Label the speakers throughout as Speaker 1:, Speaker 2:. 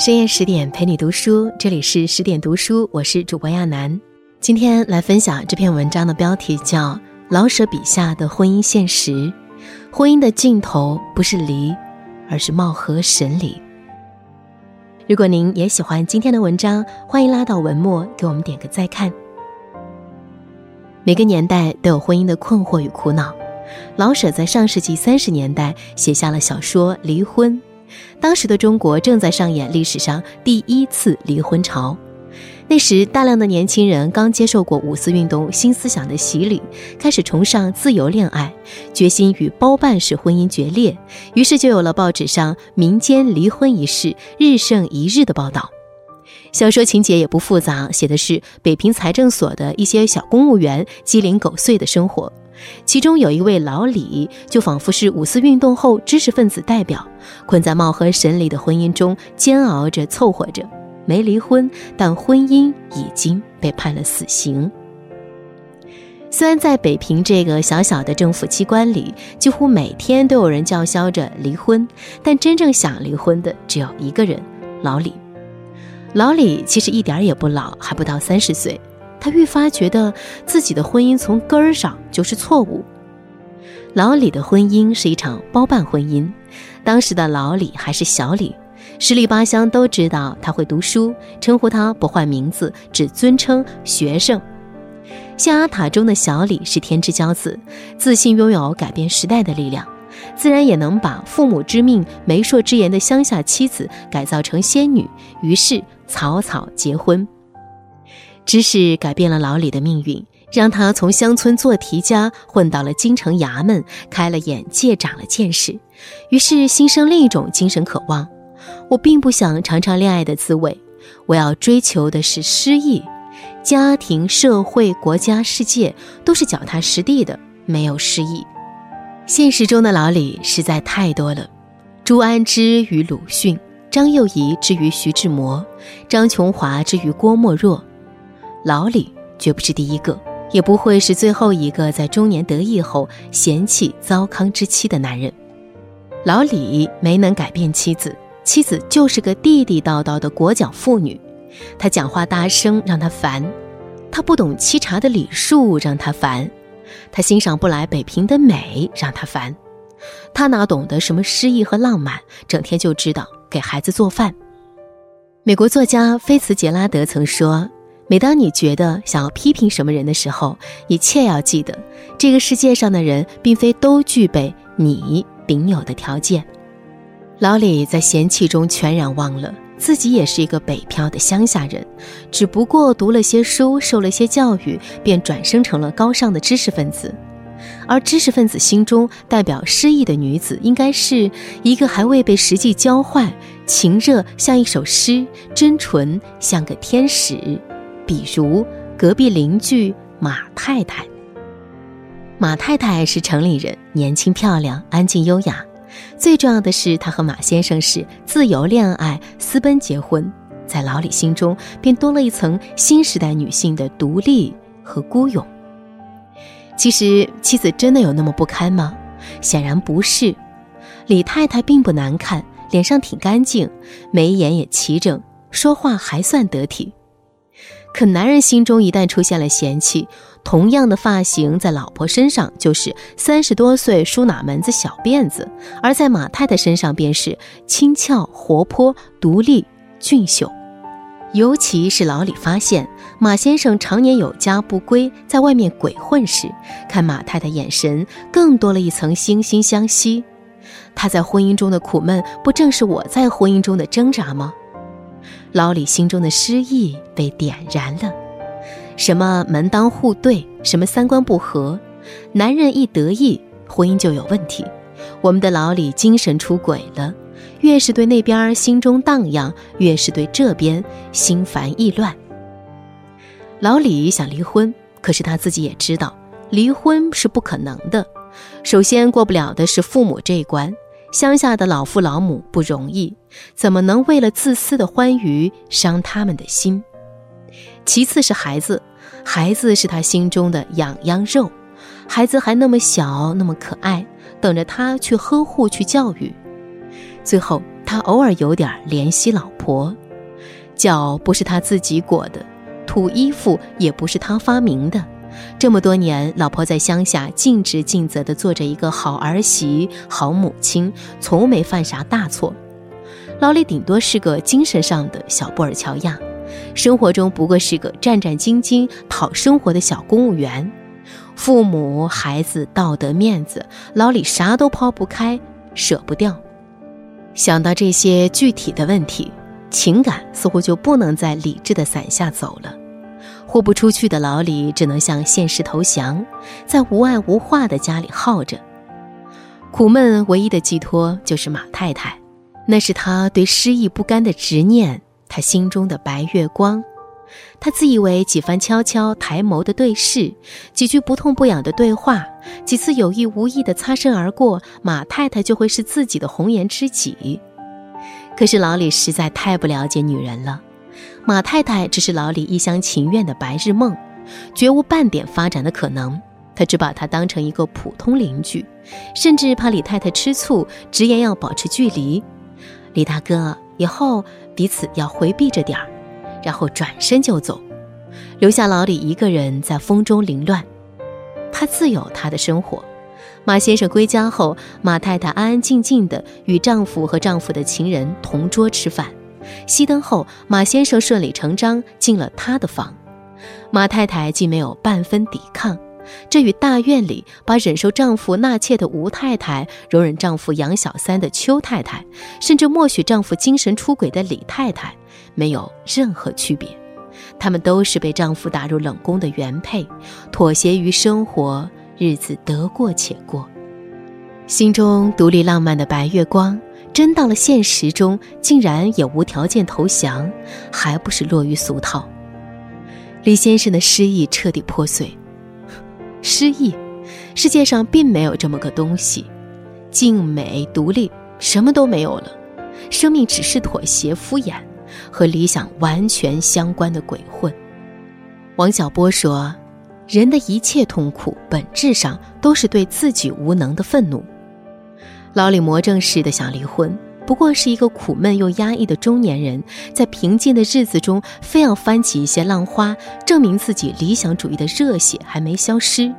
Speaker 1: 深夜十点陪你读书，这里是十点读书，我是主播亚楠。今天来分享这篇文章的标题叫《老舍笔下的婚姻现实》，婚姻的尽头不是离，而是貌合神离。如果您也喜欢今天的文章，欢迎拉到文末给我们点个再看。每个年代都有婚姻的困惑与苦恼，老舍在上世纪三十年代写下了小说《离婚》。当时的中国正在上演历史上第一次离婚潮，那时大量的年轻人刚接受过五四运动新思想的洗礼，开始崇尚自由恋爱，决心与包办式婚姻决裂，于是就有了报纸上民间离婚一事日盛一日的报道。小说情节也不复杂，写的是北平财政所的一些小公务员鸡零狗碎的生活。其中有一位老李，就仿佛是五四运动后知识分子代表，困在貌合神离的婚姻中煎熬着凑合着，没离婚，但婚姻已经被判了死刑。虽然在北平这个小小的政府机关里，几乎每天都有人叫嚣着离婚，但真正想离婚的只有一个人——老李。老李其实一点也不老，还不到三十岁。他愈发觉得自己的婚姻从根儿上就是错误。老李的婚姻是一场包办婚姻，当时的老李还是小李，十里八乡都知道他会读书，称呼他不换名字，只尊称学生。象牙塔中的小李是天之骄子，自信拥有改变时代的力量，自然也能把父母之命、媒妁之言的乡下妻子改造成仙女，于是草草结婚。知识改变了老李的命运，让他从乡村做题家混到了京城衙门，开了眼界，长了见识。于是心生另一种精神渴望：我并不想尝尝恋爱的滋味，我要追求的是诗意。家庭、社会、国家、世界都是脚踏实地的，没有诗意。现实中的老李实在太多了：朱安之与鲁迅，张幼仪之于徐志摩，张琼华之于郭沫若。老李绝不是第一个，也不会是最后一个在中年得意后嫌弃糟糠之妻的男人。老李没能改变妻子，妻子就是个地地道道的裹脚妇女。他讲话大声，让他烦；他不懂沏茶的礼数，让他烦；他欣赏不来北平的美，让他烦。他哪懂得什么诗意和浪漫，整天就知道给孩子做饭。美国作家菲茨杰拉德曾说。每当你觉得想要批评什么人的时候，你切要记得，这个世界上的人并非都具备你顶有的条件。老李在嫌弃中全然忘了自己也是一个北漂的乡下人，只不过读了些书，受了些教育，便转生成了高尚的知识分子。而知识分子心中代表诗意的女子，应该是一个还未被实际交换，情热像一首诗，真纯像个天使。比如隔壁邻居马太太。马太太是城里人，年轻漂亮，安静优雅。最重要的是，她和马先生是自由恋爱、私奔结婚，在老李心中便多了一层新时代女性的独立和孤勇。其实，妻子真的有那么不堪吗？显然不是。李太太并不难看，脸上挺干净，眉眼也齐整，说话还算得体。可男人心中一旦出现了嫌弃，同样的发型在老婆身上就是三十多岁梳哪门子小辫子，而在马太太身上便是轻俏活泼、独立俊秀。尤其是老李发现马先生常年有家不归，在外面鬼混时，看马太太眼神更多了一层惺惺相惜。他在婚姻中的苦闷，不正是我在婚姻中的挣扎吗？老李心中的诗意被点燃了，什么门当户对，什么三观不合，男人一得意，婚姻就有问题。我们的老李精神出轨了，越是对那边心中荡漾，越是对这边心烦意乱。老李想离婚，可是他自己也知道，离婚是不可能的。首先过不了的是父母这一关。乡下的老父老母不容易，怎么能为了自私的欢愉伤他们的心？其次是孩子，孩子是他心中的痒痒肉，孩子还那么小，那么可爱，等着他去呵护、去教育。最后，他偶尔有点怜惜老婆，脚不是他自己裹的，土衣服也不是他发明的。这么多年，老婆在乡下尽职尽责地做着一个好儿媳、好母亲，从没犯啥大错。老李顶多是个精神上的小布尔乔亚，生活中不过是个战战兢兢讨生活的小公务员。父母、孩子、道德、面子，老李啥都抛不开，舍不掉。想到这些具体的问题，情感似乎就不能在理智的伞下走了。豁不出去的老李只能向现实投降，在无爱无话的家里耗着。苦闷唯一的寄托就是马太太，那是他对失意不甘的执念，他心中的白月光。他自以为几番悄悄抬眸的对视，几句不痛不痒的对话，几次有意无意的擦身而过，马太太就会是自己的红颜知己。可是老李实在太不了解女人了。马太太只是老李一厢情愿的白日梦，绝无半点发展的可能。他只把她当成一个普通邻居，甚至怕李太太吃醋，直言要保持距离。李大哥，以后彼此要回避着点儿，然后转身就走，留下老李一个人在风中凌乱。他自有他的生活。马先生归家后，马太太安安静静的与丈夫和丈夫的情人同桌吃饭。熄灯后，马先生顺理成章进了他的房，马太太既没有半分抵抗，这与大院里把忍受丈夫纳妾的吴太太、容忍丈夫养小三的邱太太，甚至默许丈夫精神出轨的李太太，没有任何区别。她们都是被丈夫打入冷宫的原配，妥协于生活，日子得过且过，心中独立浪漫的白月光。真到了现实中，竟然也无条件投降，还不是落于俗套？李先生的失意彻底破碎。失意，世界上并没有这么个东西，静美独立，什么都没有了。生命只是妥协、敷衍，和理想完全相关的鬼混。王小波说：“人的一切痛苦，本质上都是对自己无能的愤怒。”老李魔怔似的想离婚，不过是一个苦闷又压抑的中年人，在平静的日子中，非要翻起一些浪花，证明自己理想主义的热血还没消失。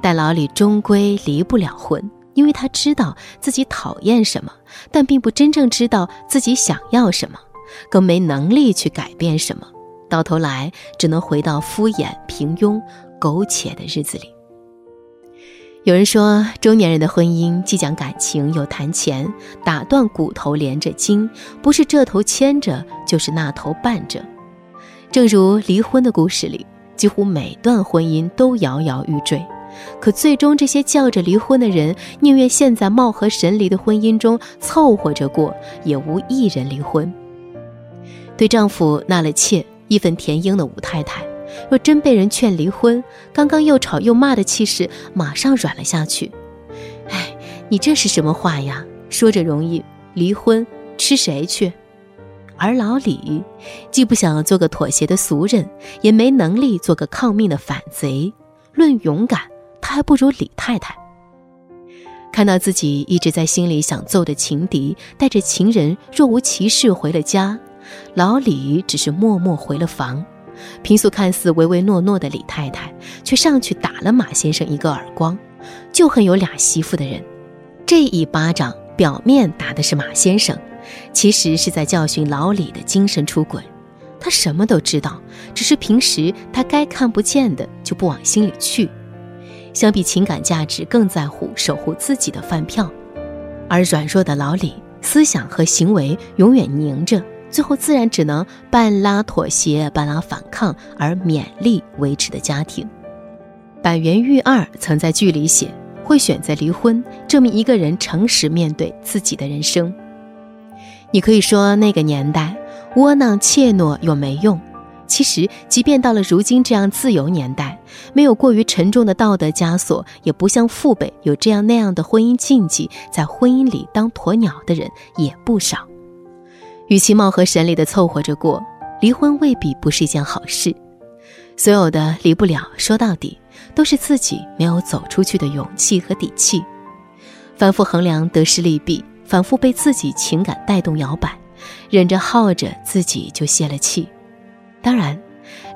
Speaker 1: 但老李终归离不了婚，因为他知道自己讨厌什么，但并不真正知道自己想要什么，更没能力去改变什么，到头来只能回到敷衍、平庸、苟且的日子里。有人说，中年人的婚姻既讲感情又谈钱，打断骨头连着筋，不是这头牵着，就是那头绊着。正如离婚的故事里，几乎每段婚姻都摇摇欲坠，可最终这些叫着离婚的人，宁愿陷在貌合神离的婚姻中凑合着过，也无一人离婚。对丈夫纳了妾、义愤填膺的吴太太。若真被人劝离婚，刚刚又吵又骂的气势马上软了下去。哎，你这是什么话呀？说着容易，离婚吃谁去？而老李既不想做个妥协的俗人，也没能力做个抗命的反贼。论勇敢，他还不如李太太。看到自己一直在心里想揍的情敌带着情人若无其事回了家，老李只是默默回了房。平素看似唯唯诺诺的李太太，却上去打了马先生一个耳光。就恨有俩媳妇的人，这一巴掌表面打的是马先生，其实是在教训老李的精神出轨。他什么都知道，只是平时他该看不见的就不往心里去。相比情感价值，更在乎守护自己的饭票。而软弱的老李，思想和行为永远拧着。最后自然只能半拉妥协，半拉反抗，而勉力维持的家庭。板垣裕二曾在剧里写：“会选择离婚，证明一个人诚实面对自己的人生。”你可以说那个年代窝囊怯懦又没用。其实，即便到了如今这样自由年代，没有过于沉重的道德枷锁，也不像父辈有这样那样的婚姻禁忌，在婚姻里当鸵鸟的人也不少。与其貌合神离的凑合着过，离婚未必不是一件好事。所有的离不了，说到底都是自己没有走出去的勇气和底气。反复衡量得失利弊，反复被自己情感带动摇摆，忍着耗着，自己就泄了气。当然，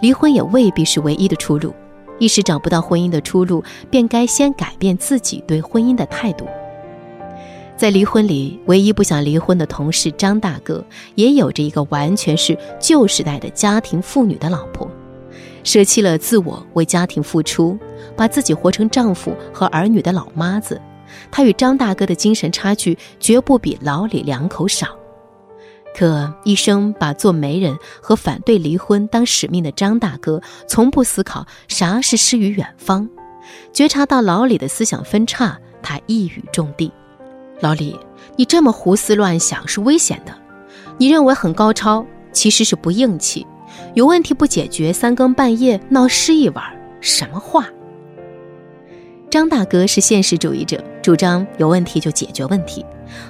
Speaker 1: 离婚也未必是唯一的出路。一时找不到婚姻的出路，便该先改变自己对婚姻的态度。在离婚里，唯一不想离婚的同事张大哥，也有着一个完全是旧时代的家庭妇女的老婆，舍弃了自我为家庭付出，把自己活成丈夫和儿女的老妈子。她与张大哥的精神差距绝不比老李两口少。可一生把做媒人和反对离婚当使命的张大哥，从不思考啥是诗与远方。觉察到老李的思想分叉，他一语中的：“老李，你这么胡思乱想是危险的。你认为很高超，其实是不硬气。有问题不解决，三更半夜闹诗一晚，什么话？”张大哥是现实主义者，主张有问题就解决问题。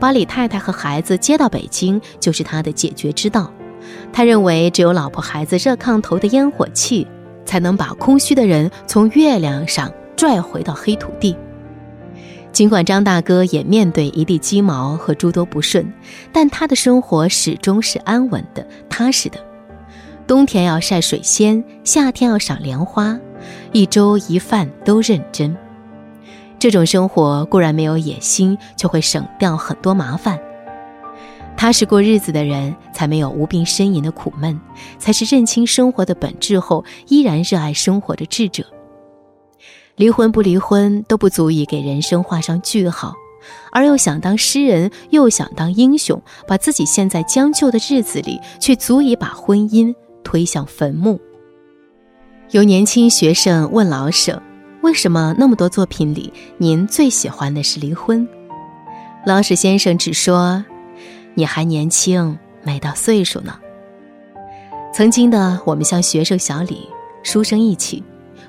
Speaker 1: 把李太太和孩子接到北京就是他的解决之道。他认为，只有老婆孩子热炕头的烟火气，才能把空虚的人从月亮上拽回到黑土地。尽管张大哥也面对一地鸡毛和诸多不顺，但他的生活始终是安稳的、踏实的。冬天要晒水仙，夏天要赏莲花，一粥一饭都认真。这种生活固然没有野心，却会省掉很多麻烦。踏实过日子的人，才没有无病呻吟的苦闷，才是认清生活的本质后依然热爱生活的智者。离婚不离婚都不足以给人生画上句号，而又想当诗人，又想当英雄，把自己陷在将就的日子里，却足以把婚姻推向坟墓。有年轻学生问老舍。为什么那么多作品里，您最喜欢的是离婚？老舍先生只说：“你还年轻，没到岁数呢。”曾经的我们像学生小李，书生意气，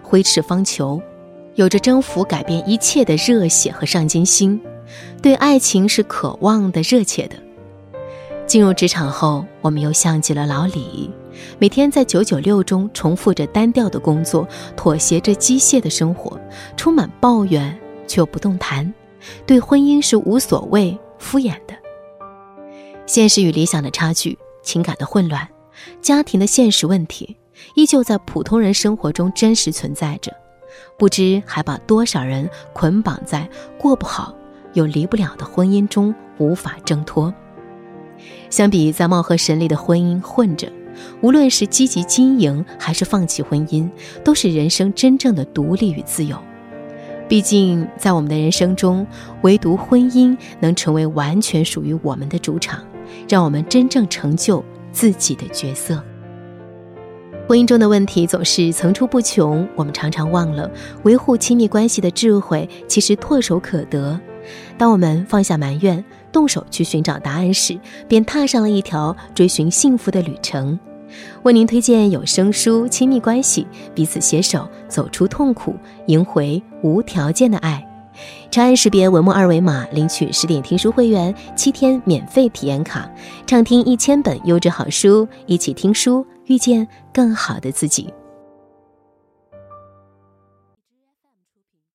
Speaker 1: 挥斥方遒，有着征服、改变一切的热血和上进心，对爱情是渴望的、热切的。进入职场后，我们又像极了老李。每天在九九六中重复着单调的工作，妥协着机械的生活，充满抱怨却又不动弹，对婚姻是无所谓、敷衍的。现实与理想的差距，情感的混乱，家庭的现实问题，依旧在普通人生活中真实存在着，不知还把多少人捆绑在过不好又离不了的婚姻中，无法挣脱。相比在貌合神离的婚姻混着。无论是积极经营还是放弃婚姻，都是人生真正的独立与自由。毕竟，在我们的人生中，唯独婚姻能成为完全属于我们的主场，让我们真正成就自己的角色。婚姻中的问题总是层出不穷，我们常常忘了维护亲密关系的智慧其实唾手可得。当我们放下埋怨，动手去寻找答案时，便踏上了一条追寻幸福的旅程。为您推荐有声书《亲密关系》，彼此携手走出痛苦，赢回无条件的爱。长按识别文末二维码，领取十点听书会员七天免费体验卡，畅听一千本优质好书，一起听书，遇见更好的自己。